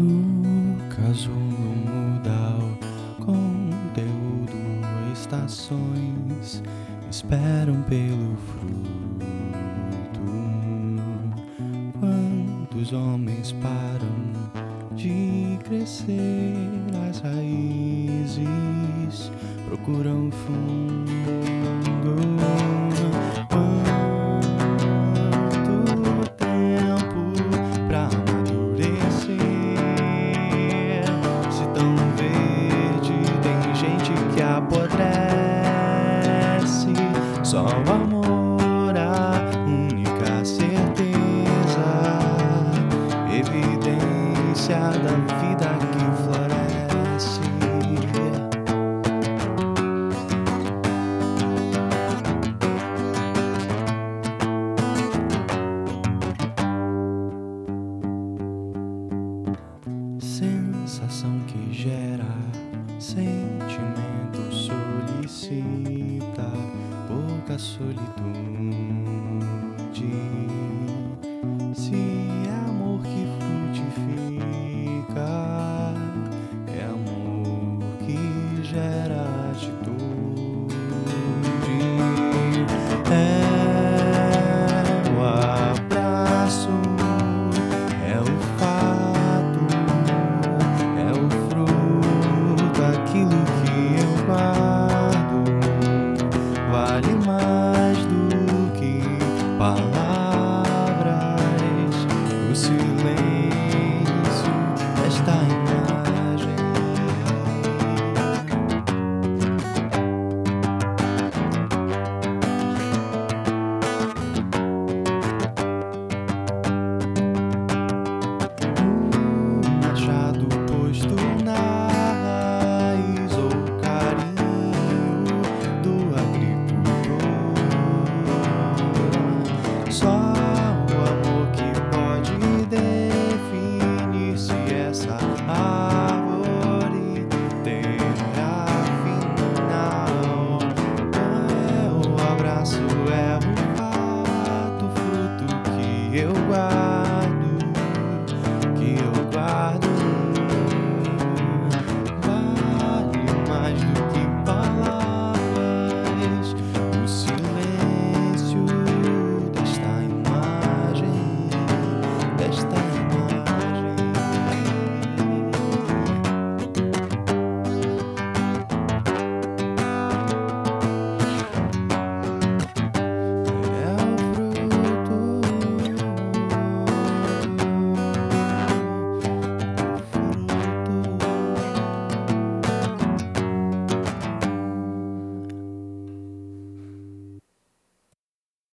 No caso muda o conteúdo, estações esperam pelo fruto. Quantos homens param de crescer as raízes, procuram fundo. Quanto tempo pra amadurecer? Se tão verde, tem gente que apodrece. Só o amor, evidência da vida que floresce. Sensação que gera sentimento solicita pouca solitude. you are.